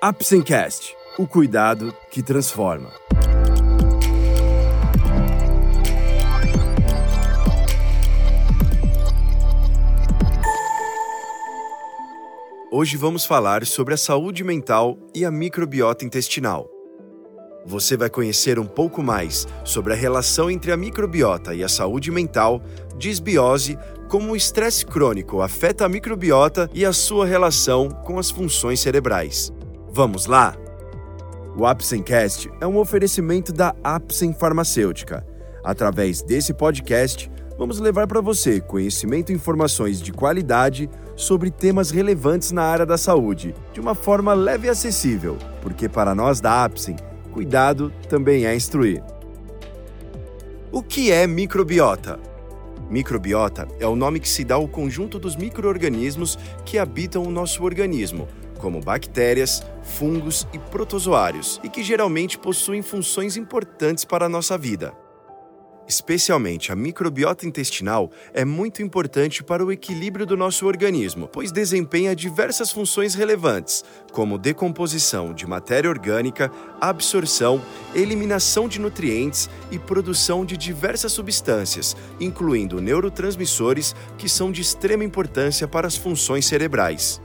Apsencast, o cuidado que transforma. Hoje vamos falar sobre a saúde mental e a microbiota intestinal. Você vai conhecer um pouco mais sobre a relação entre a microbiota e a saúde mental, disbiose, como o estresse crônico afeta a microbiota e a sua relação com as funções cerebrais. Vamos lá? O Apsencast é um oferecimento da Apsen Farmacêutica. Através desse podcast, vamos levar para você conhecimento e informações de qualidade sobre temas relevantes na área da saúde, de uma forma leve e acessível, porque para nós da Apsen, cuidado também é instruir. O que é microbiota? Microbiota é o nome que se dá ao conjunto dos microorganismos que habitam o nosso organismo, como bactérias, fungos e protozoários, e que geralmente possuem funções importantes para a nossa vida. Especialmente a microbiota intestinal é muito importante para o equilíbrio do nosso organismo, pois desempenha diversas funções relevantes, como decomposição de matéria orgânica, absorção, eliminação de nutrientes e produção de diversas substâncias, incluindo neurotransmissores que são de extrema importância para as funções cerebrais.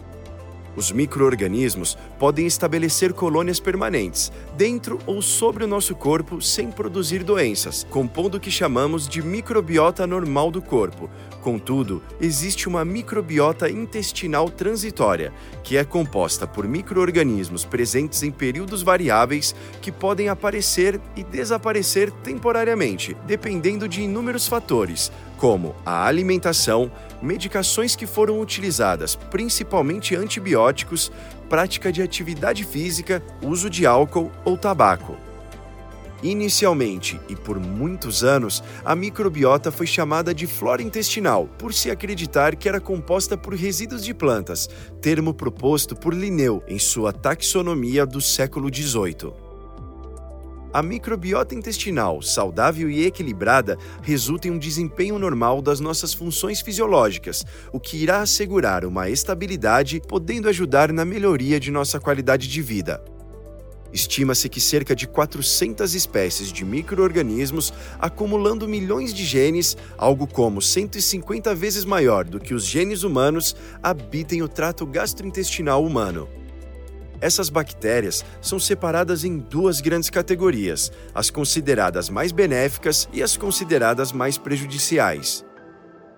Os microorganismos podem estabelecer colônias permanentes dentro ou sobre o nosso corpo sem produzir doenças, compondo o que chamamos de microbiota normal do corpo. Contudo, existe uma microbiota intestinal transitória, que é composta por microorganismos presentes em períodos variáveis que podem aparecer e desaparecer temporariamente, dependendo de inúmeros fatores, como a alimentação, medicações que foram utilizadas, principalmente antibióticos, prática de atividade física, uso de álcool ou tabaco. Inicialmente e por muitos anos, a microbiota foi chamada de flora intestinal, por se acreditar que era composta por resíduos de plantas, termo proposto por Linneu em sua taxonomia do século XVIII. A microbiota intestinal, saudável e equilibrada, resulta em um desempenho normal das nossas funções fisiológicas, o que irá assegurar uma estabilidade, podendo ajudar na melhoria de nossa qualidade de vida. Estima-se que cerca de 400 espécies de microorganismos, acumulando milhões de genes, algo como 150 vezes maior do que os genes humanos, habitem o trato gastrointestinal humano. Essas bactérias são separadas em duas grandes categorias: as consideradas mais benéficas e as consideradas mais prejudiciais.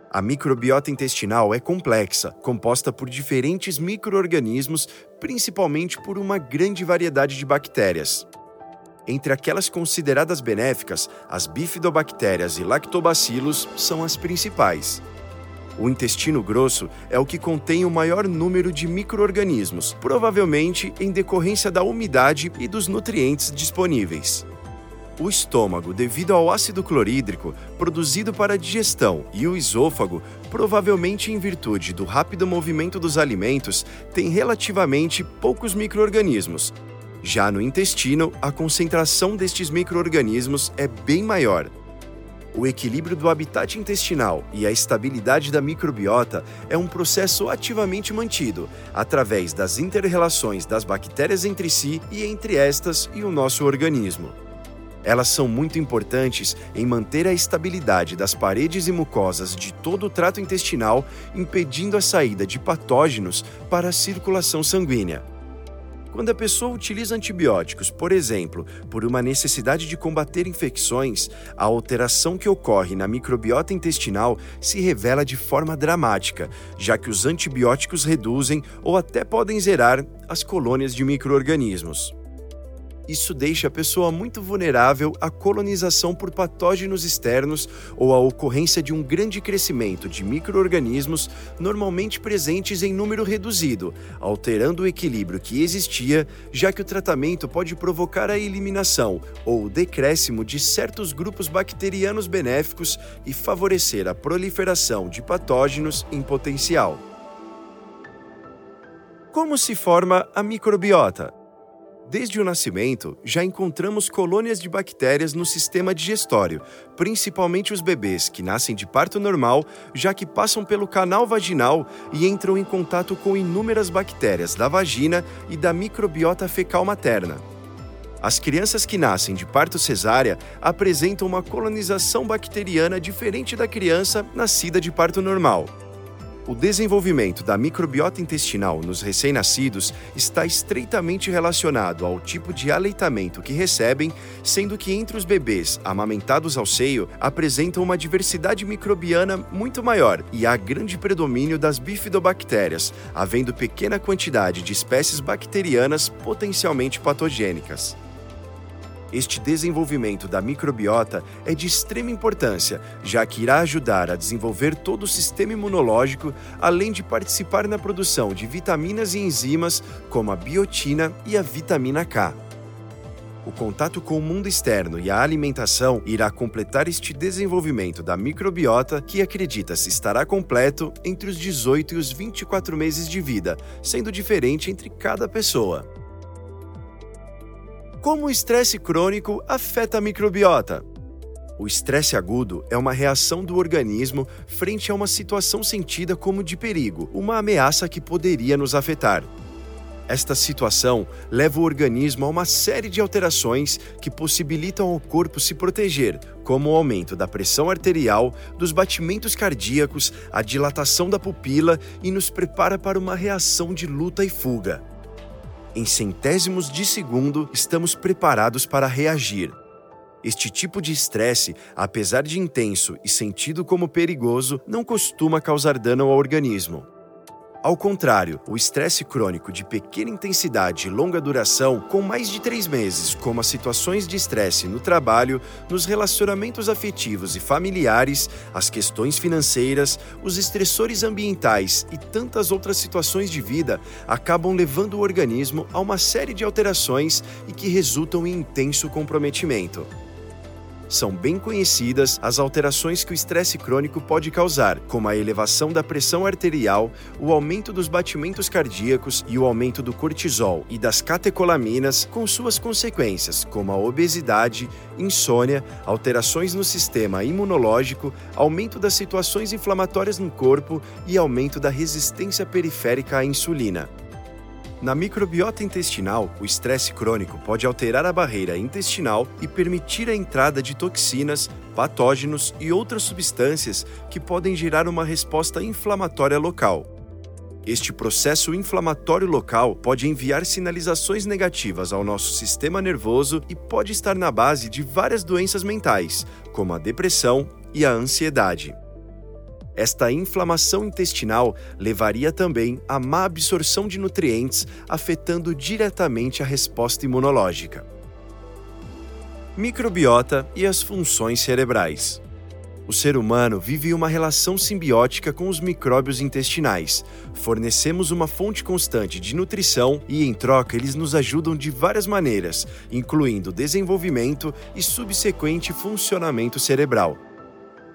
A microbiota intestinal é complexa, composta por diferentes microorganismos, principalmente por uma grande variedade de bactérias. Entre aquelas consideradas benéficas, as bifidobactérias e lactobacilos são as principais. O intestino grosso é o que contém o maior número de microorganismos, provavelmente em decorrência da umidade e dos nutrientes disponíveis. O estômago, devido ao ácido clorídrico produzido para a digestão, e o esôfago, provavelmente em virtude do rápido movimento dos alimentos, tem relativamente poucos microorganismos. Já no intestino, a concentração destes microorganismos é bem maior, o equilíbrio do habitat intestinal e a estabilidade da microbiota é um processo ativamente mantido através das interrelações das bactérias entre si e entre estas e o nosso organismo. Elas são muito importantes em manter a estabilidade das paredes e mucosas de todo o trato intestinal, impedindo a saída de patógenos para a circulação sanguínea. Quando a pessoa utiliza antibióticos, por exemplo, por uma necessidade de combater infecções, a alteração que ocorre na microbiota intestinal se revela de forma dramática, já que os antibióticos reduzem ou até podem zerar as colônias de microorganismos. Isso deixa a pessoa muito vulnerável à colonização por patógenos externos ou à ocorrência de um grande crescimento de microorganismos normalmente presentes em número reduzido, alterando o equilíbrio que existia, já que o tratamento pode provocar a eliminação ou o decréscimo de certos grupos bacterianos benéficos e favorecer a proliferação de patógenos em potencial. Como se forma a microbiota? Desde o nascimento, já encontramos colônias de bactérias no sistema digestório, principalmente os bebês que nascem de parto normal, já que passam pelo canal vaginal e entram em contato com inúmeras bactérias da vagina e da microbiota fecal materna. As crianças que nascem de parto cesárea apresentam uma colonização bacteriana diferente da criança nascida de parto normal. O desenvolvimento da microbiota intestinal nos recém-nascidos está estreitamente relacionado ao tipo de aleitamento que recebem, sendo que entre os bebês amamentados ao seio apresentam uma diversidade microbiana muito maior e há grande predomínio das bifidobactérias, havendo pequena quantidade de espécies bacterianas potencialmente patogênicas. Este desenvolvimento da microbiota é de extrema importância, já que irá ajudar a desenvolver todo o sistema imunológico, além de participar na produção de vitaminas e enzimas como a biotina e a vitamina K. O contato com o mundo externo e a alimentação irá completar este desenvolvimento da microbiota, que acredita-se estará completo entre os 18 e os 24 meses de vida, sendo diferente entre cada pessoa. Como o estresse crônico afeta a microbiota? O estresse agudo é uma reação do organismo frente a uma situação sentida como de perigo, uma ameaça que poderia nos afetar. Esta situação leva o organismo a uma série de alterações que possibilitam ao corpo se proteger, como o aumento da pressão arterial, dos batimentos cardíacos, a dilatação da pupila e nos prepara para uma reação de luta e fuga em centésimos de segundo, estamos preparados para reagir. Este tipo de estresse, apesar de intenso e sentido como perigoso, não costuma causar dano ao organismo. Ao contrário, o estresse crônico de pequena intensidade e longa duração, com mais de três meses, como as situações de estresse no trabalho, nos relacionamentos afetivos e familiares, as questões financeiras, os estressores ambientais e tantas outras situações de vida, acabam levando o organismo a uma série de alterações e que resultam em intenso comprometimento. São bem conhecidas as alterações que o estresse crônico pode causar, como a elevação da pressão arterial, o aumento dos batimentos cardíacos e o aumento do cortisol e das catecolaminas, com suas consequências, como a obesidade, insônia, alterações no sistema imunológico, aumento das situações inflamatórias no corpo e aumento da resistência periférica à insulina. Na microbiota intestinal, o estresse crônico pode alterar a barreira intestinal e permitir a entrada de toxinas, patógenos e outras substâncias que podem gerar uma resposta inflamatória local. Este processo inflamatório local pode enviar sinalizações negativas ao nosso sistema nervoso e pode estar na base de várias doenças mentais, como a depressão e a ansiedade. Esta inflamação intestinal levaria também à má absorção de nutrientes, afetando diretamente a resposta imunológica. Microbiota e as funções cerebrais. O ser humano vive uma relação simbiótica com os micróbios intestinais. Fornecemos uma fonte constante de nutrição e, em troca, eles nos ajudam de várias maneiras, incluindo desenvolvimento e subsequente funcionamento cerebral.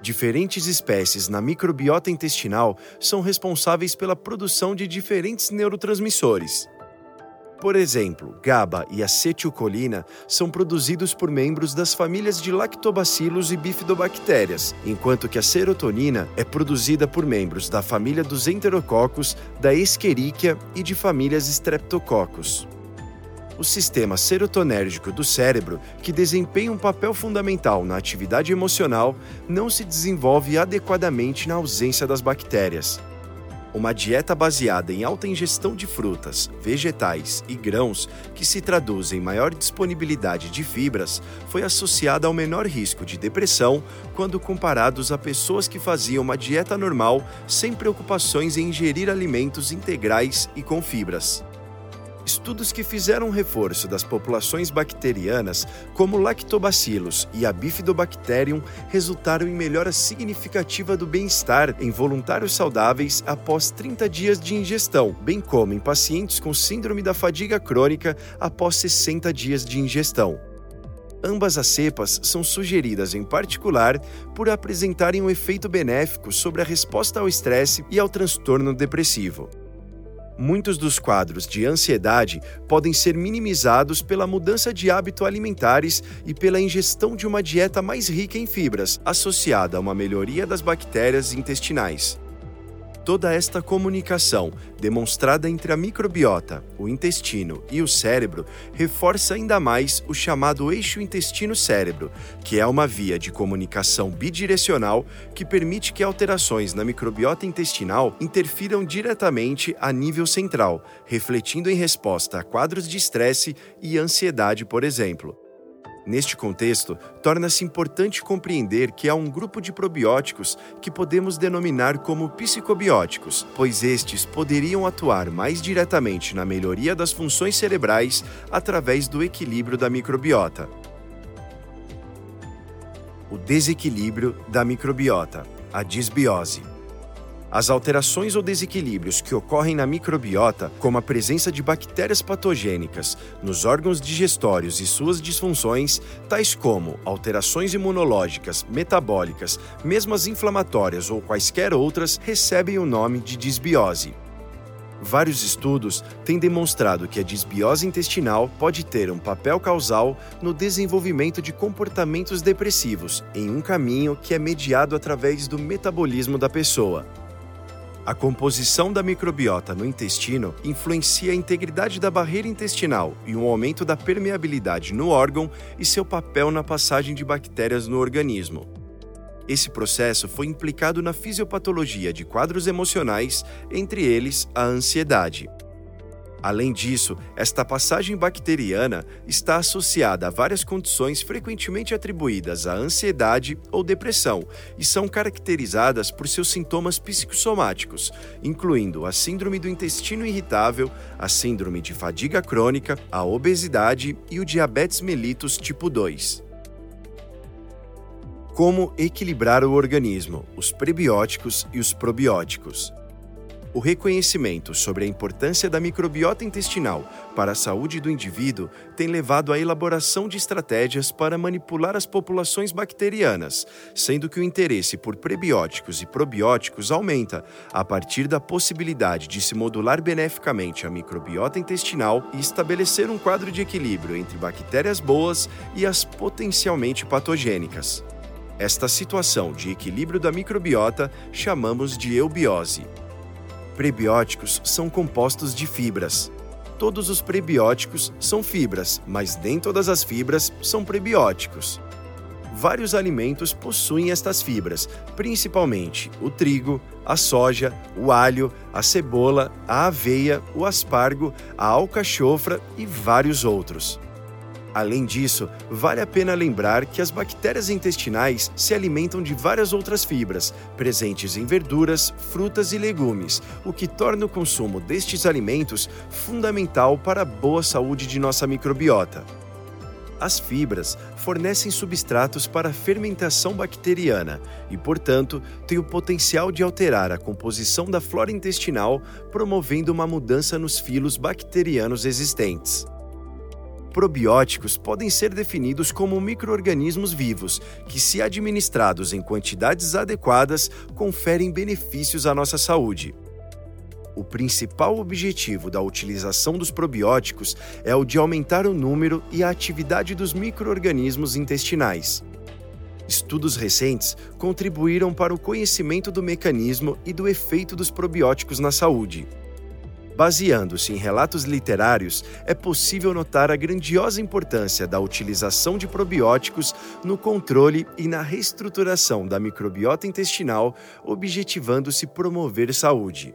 Diferentes espécies na microbiota intestinal são responsáveis pela produção de diferentes neurotransmissores. Por exemplo, GABA e acetilcolina são produzidos por membros das famílias de lactobacilos e bifidobactérias, enquanto que a serotonina é produzida por membros da família dos enterococos, da Escherichia e de famílias Streptococcus o sistema serotonérgico do cérebro, que desempenha um papel fundamental na atividade emocional, não se desenvolve adequadamente na ausência das bactérias. Uma dieta baseada em alta ingestão de frutas, vegetais e grãos, que se traduz em maior disponibilidade de fibras, foi associada ao menor risco de depressão quando comparados a pessoas que faziam uma dieta normal sem preocupações em ingerir alimentos integrais e com fibras. Estudos que fizeram reforço das populações bacterianas, como Lactobacillus e a Bifidobacterium, resultaram em melhora significativa do bem-estar em voluntários saudáveis após 30 dias de ingestão, bem como em pacientes com síndrome da fadiga crônica após 60 dias de ingestão. Ambas as cepas são sugeridas em particular por apresentarem um efeito benéfico sobre a resposta ao estresse e ao transtorno depressivo. Muitos dos quadros de ansiedade podem ser minimizados pela mudança de hábito alimentares e pela ingestão de uma dieta mais rica em fibras, associada a uma melhoria das bactérias intestinais. Toda esta comunicação, demonstrada entre a microbiota, o intestino e o cérebro, reforça ainda mais o chamado eixo intestino-cérebro, que é uma via de comunicação bidirecional que permite que alterações na microbiota intestinal interfiram diretamente a nível central, refletindo em resposta a quadros de estresse e ansiedade, por exemplo. Neste contexto, torna-se importante compreender que há um grupo de probióticos que podemos denominar como psicobióticos, pois estes poderiam atuar mais diretamente na melhoria das funções cerebrais através do equilíbrio da microbiota. O desequilíbrio da microbiota, a disbiose. As alterações ou desequilíbrios que ocorrem na microbiota, como a presença de bactérias patogênicas nos órgãos digestórios e suas disfunções, tais como alterações imunológicas, metabólicas, mesmo as inflamatórias ou quaisquer outras, recebem o nome de disbiose. Vários estudos têm demonstrado que a disbiose intestinal pode ter um papel causal no desenvolvimento de comportamentos depressivos, em um caminho que é mediado através do metabolismo da pessoa. A composição da microbiota no intestino influencia a integridade da barreira intestinal e o aumento da permeabilidade no órgão e seu papel na passagem de bactérias no organismo. Esse processo foi implicado na fisiopatologia de quadros emocionais, entre eles a ansiedade. Além disso, esta passagem bacteriana está associada a várias condições frequentemente atribuídas à ansiedade ou depressão e são caracterizadas por seus sintomas psicossomáticos, incluindo a síndrome do intestino irritável, a síndrome de fadiga crônica, a obesidade e o diabetes mellitus tipo 2. Como equilibrar o organismo, os prebióticos e os probióticos. O reconhecimento sobre a importância da microbiota intestinal para a saúde do indivíduo tem levado à elaboração de estratégias para manipular as populações bacterianas, sendo que o interesse por prebióticos e probióticos aumenta a partir da possibilidade de se modular beneficamente a microbiota intestinal e estabelecer um quadro de equilíbrio entre bactérias boas e as potencialmente patogênicas. Esta situação de equilíbrio da microbiota chamamos de eubiose. Prebióticos são compostos de fibras. Todos os prebióticos são fibras, mas nem todas as fibras são prebióticos. Vários alimentos possuem estas fibras, principalmente o trigo, a soja, o alho, a cebola, a aveia, o aspargo, a alcachofra e vários outros. Além disso, vale a pena lembrar que as bactérias intestinais se alimentam de várias outras fibras, presentes em verduras, frutas e legumes, o que torna o consumo destes alimentos fundamental para a boa saúde de nossa microbiota. As fibras fornecem substratos para a fermentação bacteriana e, portanto, têm o potencial de alterar a composição da flora intestinal, promovendo uma mudança nos filos bacterianos existentes. Probióticos podem ser definidos como microorganismos vivos que, se administrados em quantidades adequadas, conferem benefícios à nossa saúde. O principal objetivo da utilização dos probióticos é o de aumentar o número e a atividade dos microorganismos intestinais. Estudos recentes contribuíram para o conhecimento do mecanismo e do efeito dos probióticos na saúde. Baseando-se em relatos literários, é possível notar a grandiosa importância da utilização de probióticos no controle e na reestruturação da microbiota intestinal, objetivando-se promover saúde.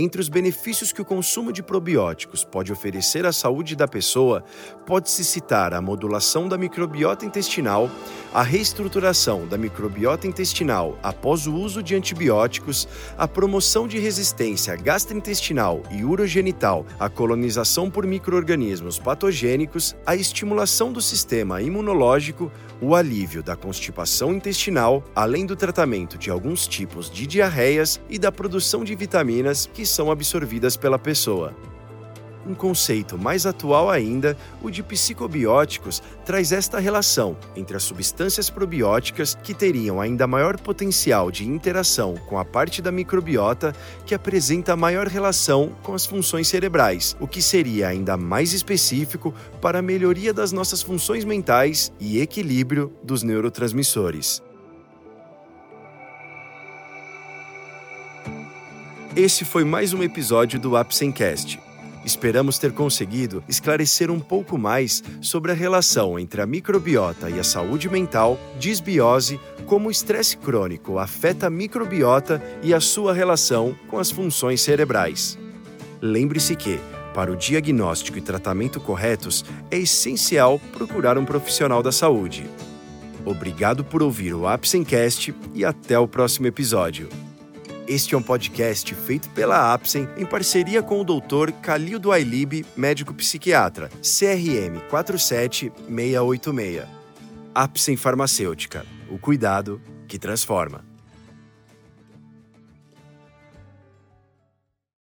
Entre os benefícios que o consumo de probióticos pode oferecer à saúde da pessoa, pode-se citar a modulação da microbiota intestinal, a reestruturação da microbiota intestinal após o uso de antibióticos, a promoção de resistência gastrointestinal e urogenital à colonização por microorganismos patogênicos, a estimulação do sistema imunológico, o alívio da constipação intestinal, além do tratamento de alguns tipos de diarreias e da produção de vitaminas que são absorvidas pela pessoa. Um conceito mais atual ainda, o de psicobióticos, traz esta relação entre as substâncias probióticas que teriam ainda maior potencial de interação com a parte da microbiota que apresenta maior relação com as funções cerebrais, o que seria ainda mais específico para a melhoria das nossas funções mentais e equilíbrio dos neurotransmissores. Esse foi mais um episódio do Apsencast. Esperamos ter conseguido esclarecer um pouco mais sobre a relação entre a microbiota e a saúde mental, disbiose, como o estresse crônico afeta a microbiota e a sua relação com as funções cerebrais. Lembre-se que, para o diagnóstico e tratamento corretos, é essencial procurar um profissional da saúde. Obrigado por ouvir o Apsencast e até o próximo episódio. Este é um podcast feito pela Apsen em parceria com o Dr. Calildo Ailib, médico psiquiatra, CRM 47686. Apsen Farmacêutica, o cuidado que transforma.